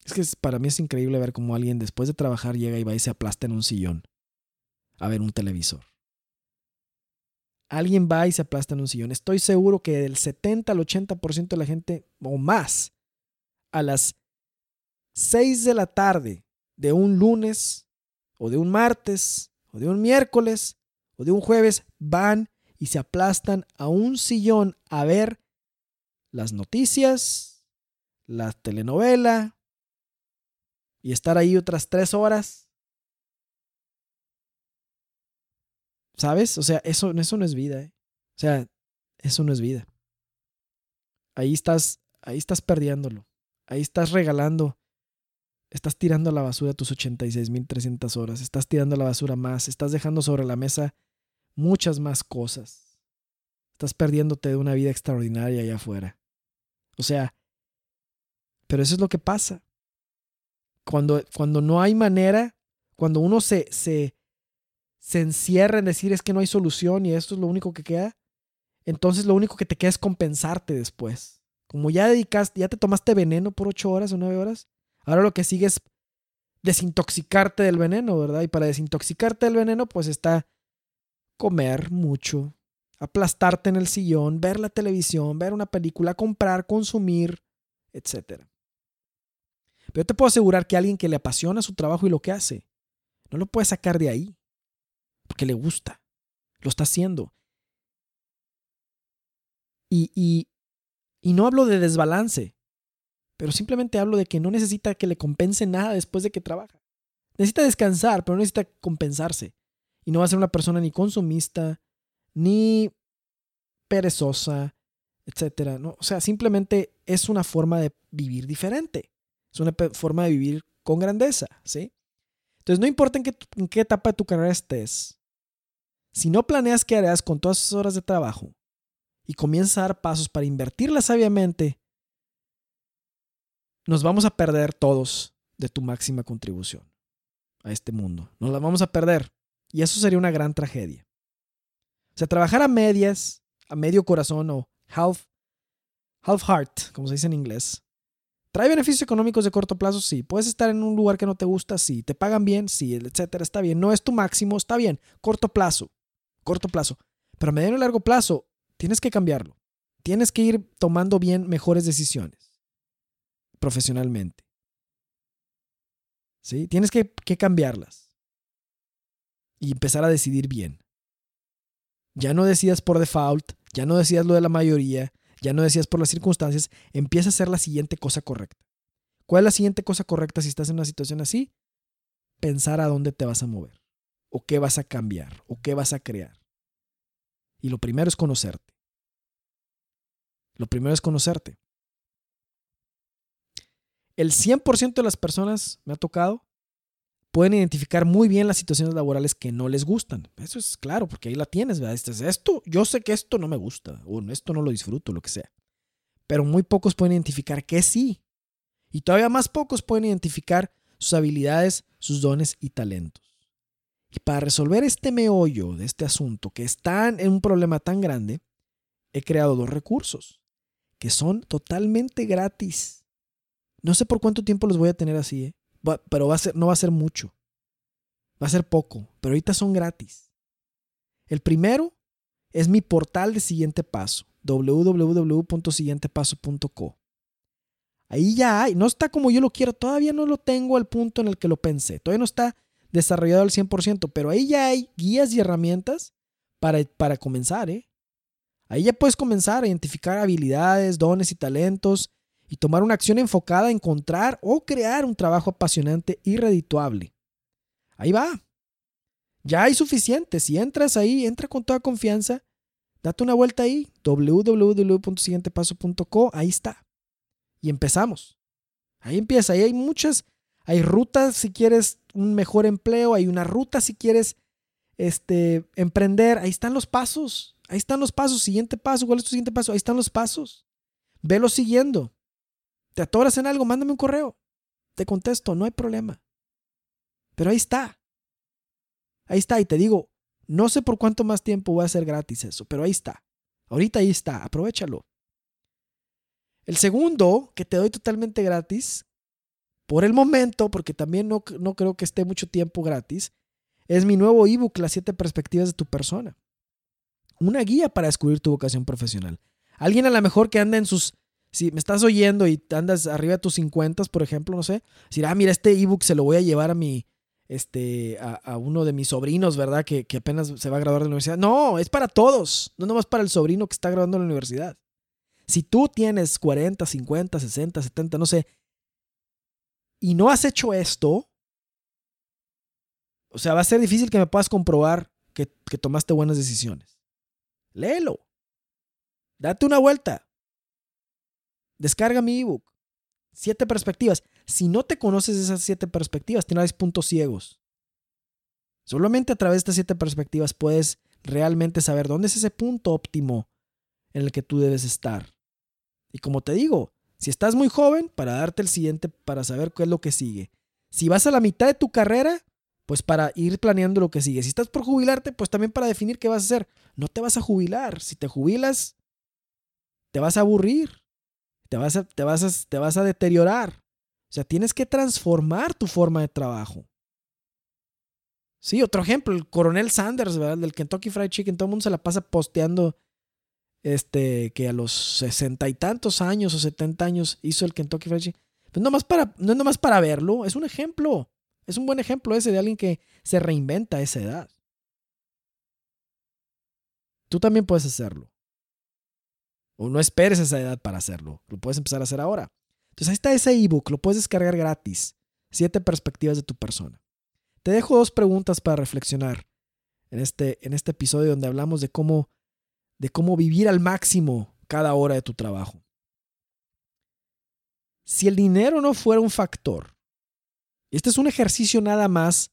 Es que para mí es increíble ver cómo alguien después de trabajar llega y va y se aplasta en un sillón a ver un televisor. Alguien va y se aplasta en un sillón. Estoy seguro que del 70 al 80% de la gente o más a las 6 de la tarde de un lunes o de un martes o de un miércoles o de un jueves van y se aplastan a un sillón a ver las noticias, la telenovela y estar ahí otras tres horas. ¿Sabes? O sea, eso, eso no es vida. ¿eh? O sea, eso no es vida. Ahí estás, ahí estás perdiéndolo. Ahí estás regalando. Estás tirando a la basura tus 86.300 horas. Estás tirando a la basura más. Estás dejando sobre la mesa muchas más cosas. Estás perdiéndote de una vida extraordinaria allá afuera. O sea, pero eso es lo que pasa. Cuando, cuando no hay manera, cuando uno se, se, se encierra en decir es que no hay solución y esto es lo único que queda, entonces lo único que te queda es compensarte después. Como ya dedicaste, ya te tomaste veneno por ocho horas o nueve horas, Ahora lo que sigue es desintoxicarte del veneno, ¿verdad? Y para desintoxicarte del veneno, pues está comer mucho, aplastarte en el sillón, ver la televisión, ver una película, comprar, consumir, etc. Pero yo te puedo asegurar que alguien que le apasiona su trabajo y lo que hace, no lo puede sacar de ahí, porque le gusta, lo está haciendo. Y, y, no hablo de desbalance, pero simplemente hablo de que no necesita que le compense nada después de que trabaja. Necesita descansar, pero necesita compensarse. Y no va a ser una persona ni consumista, ni perezosa, etcétera. ¿no? O sea, simplemente es una forma de vivir diferente. Es una forma de vivir con grandeza, ¿sí? Entonces, no importa en qué, en qué etapa de tu carrera estés, si no planeas qué harás con todas esas horas de trabajo y comienzas a dar pasos para invertirlas sabiamente, nos vamos a perder todos de tu máxima contribución a este mundo. Nos la vamos a perder. Y eso sería una gran tragedia. O sea, trabajar a medias, a medio corazón o half, half heart, como se dice en inglés. ¿Trae beneficios económicos de corto plazo? Sí. ¿Puedes estar en un lugar que no te gusta? Sí. ¿Te pagan bien? Sí, etcétera. Está bien. No es tu máximo, está bien. Corto plazo. Corto plazo. Pero a mediano y largo plazo, tienes que cambiarlo. Tienes que ir tomando bien mejores decisiones profesionalmente. ¿Sí? Tienes que, que cambiarlas y empezar a decidir bien. Ya no decidas por default, ya no decidas lo de la mayoría, ya no decidas por las circunstancias, empieza a hacer la siguiente cosa correcta. ¿Cuál es la siguiente cosa correcta si estás en una situación así? Pensar a dónde te vas a mover, o qué vas a cambiar, o qué vas a crear. Y lo primero es conocerte. Lo primero es conocerte. El 100% de las personas, me ha tocado, pueden identificar muy bien las situaciones laborales que no les gustan. Eso es claro, porque ahí la tienes, ¿verdad? Esto, esto, yo sé que esto no me gusta, o esto no lo disfruto, lo que sea. Pero muy pocos pueden identificar que sí. Y todavía más pocos pueden identificar sus habilidades, sus dones y talentos. Y para resolver este meollo de este asunto, que está en un problema tan grande, he creado dos recursos, que son totalmente gratis no sé por cuánto tiempo los voy a tener así, ¿eh? pero va a ser, no va a ser mucho. Va a ser poco, pero ahorita son gratis. El primero es mi portal de siguiente paso, www.siguientepaso.co. Ahí ya hay, no está como yo lo quiero, todavía no lo tengo al punto en el que lo pensé, todavía no está desarrollado al 100%, pero ahí ya hay guías y herramientas para, para comenzar. ¿eh? Ahí ya puedes comenzar a identificar habilidades, dones y talentos y tomar una acción enfocada a encontrar o crear un trabajo apasionante y redituable. Ahí va. Ya hay suficiente. Si entras ahí, entra con toda confianza. Date una vuelta ahí, www.siguientepaso.co, ahí está. Y empezamos. Ahí empieza. Ahí hay muchas, hay rutas si quieres un mejor empleo, hay una ruta si quieres este, emprender. Ahí están los pasos. Ahí están los pasos. Siguiente paso. ¿Cuál es tu siguiente paso? Ahí están los pasos. Velo siguiendo. ¿Te atoras en algo? Mándame un correo. Te contesto, no hay problema. Pero ahí está. Ahí está. Y te digo, no sé por cuánto más tiempo va a ser gratis eso, pero ahí está. Ahorita ahí está. Aprovechalo. El segundo, que te doy totalmente gratis, por el momento, porque también no, no creo que esté mucho tiempo gratis, es mi nuevo ebook, Las siete perspectivas de tu persona. Una guía para descubrir tu vocación profesional. Alguien a lo mejor que anda en sus si me estás oyendo y andas arriba de tus 50, por ejemplo, no sé, decir, ah, mira, este ebook se lo voy a llevar a mi, este, a, uno de mis sobrinos, ¿verdad? Que, que, apenas se va a graduar de la universidad. No, es para todos, no nomás para el sobrino que está graduando en la universidad. Si tú tienes 40, 50, 60, 70, no sé, y no has hecho esto, o sea, va a ser difícil que me puedas comprobar que, que tomaste buenas decisiones. Léelo. Date una vuelta. Descarga mi ebook. Siete perspectivas. Si no te conoces esas siete perspectivas, tienes puntos ciegos. Solamente a través de estas siete perspectivas puedes realmente saber dónde es ese punto óptimo en el que tú debes estar. Y como te digo, si estás muy joven, para darte el siguiente, para saber qué es lo que sigue. Si vas a la mitad de tu carrera, pues para ir planeando lo que sigue. Si estás por jubilarte, pues también para definir qué vas a hacer. No te vas a jubilar. Si te jubilas, te vas a aburrir te vas a, te vas te vas a deteriorar. O sea, tienes que transformar tu forma de trabajo. Sí, otro ejemplo, el coronel Sanders, ¿verdad? Del Kentucky Fried Chicken, todo el mundo se la pasa posteando este, que a los sesenta y tantos años o setenta años hizo el Kentucky Fried Chicken. Pues para, no es nomás para verlo, es un ejemplo. Es un buen ejemplo ese de alguien que se reinventa a esa edad. Tú también puedes hacerlo. O no esperes esa edad para hacerlo. Lo puedes empezar a hacer ahora. Entonces ahí está ese ebook, lo puedes descargar gratis. Siete perspectivas de tu persona. Te dejo dos preguntas para reflexionar en este, en este episodio donde hablamos de cómo, de cómo vivir al máximo cada hora de tu trabajo. Si el dinero no fuera un factor, este es un ejercicio nada más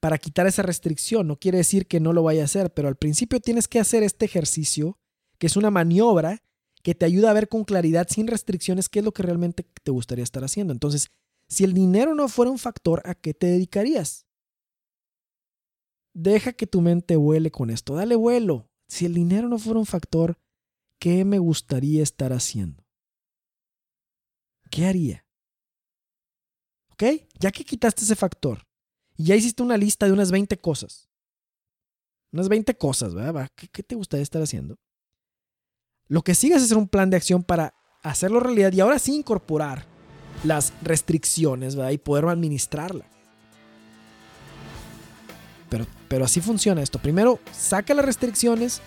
para quitar esa restricción, no quiere decir que no lo vaya a hacer, pero al principio tienes que hacer este ejercicio, que es una maniobra que te ayuda a ver con claridad, sin restricciones, qué es lo que realmente te gustaría estar haciendo. Entonces, si el dinero no fuera un factor, ¿a qué te dedicarías? Deja que tu mente vuele con esto, dale vuelo. Si el dinero no fuera un factor, ¿qué me gustaría estar haciendo? ¿Qué haría? ¿Ok? Ya que quitaste ese factor y ya hiciste una lista de unas 20 cosas. Unas 20 cosas, ¿verdad? ¿Qué, qué te gustaría estar haciendo? Lo que sigue es hacer un plan de acción para hacerlo realidad y ahora sí incorporar las restricciones ¿verdad? y poder administrarla. Pero, pero así funciona esto. Primero, saca las restricciones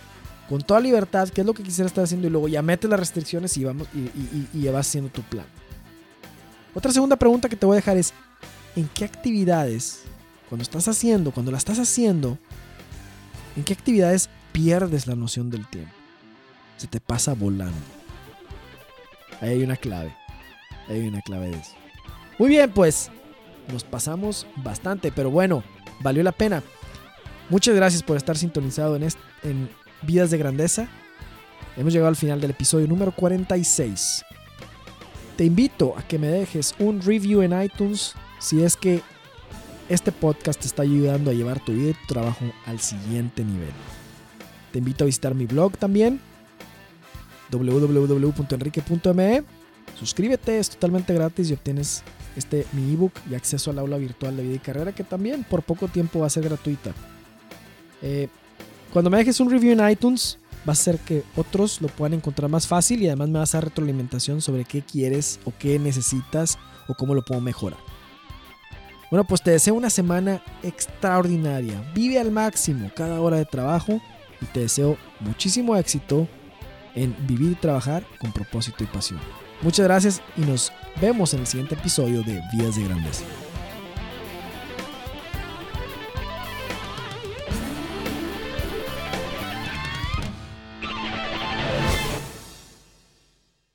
con toda libertad, qué es lo que quisiera estar haciendo, y luego ya mete las restricciones y, vamos, y, y, vas haciendo tu plan. Otra segunda pregunta que te voy a dejar es, ¿en qué actividades, cuando estás haciendo, cuando la estás haciendo, en qué actividades pierdes la noción del tiempo? se te pasa volando. Ahí hay una clave. Ahí hay una clave de eso. Muy bien, pues nos pasamos bastante, pero bueno, valió la pena. Muchas gracias por estar sintonizado en, en Vidas de Grandeza. Hemos llegado al final del episodio número 46. Te invito a que me dejes un review en iTunes si es que este podcast te está ayudando a llevar tu vida y tu trabajo al siguiente nivel. Te invito a visitar mi blog también, www.enrique.me. Suscríbete, es totalmente gratis y obtienes este mi ebook y acceso al aula virtual de vida y carrera que también por poco tiempo va a ser gratuita. Eh, cuando me dejes un review en iTunes, va a ser que otros lo puedan encontrar más fácil y además me vas a dar retroalimentación sobre qué quieres o qué necesitas o cómo lo puedo mejorar. Bueno, pues te deseo una semana extraordinaria. Vive al máximo cada hora de trabajo y te deseo muchísimo éxito en vivir y trabajar con propósito y pasión. Muchas gracias y nos vemos en el siguiente episodio de Vidas de Grandeza.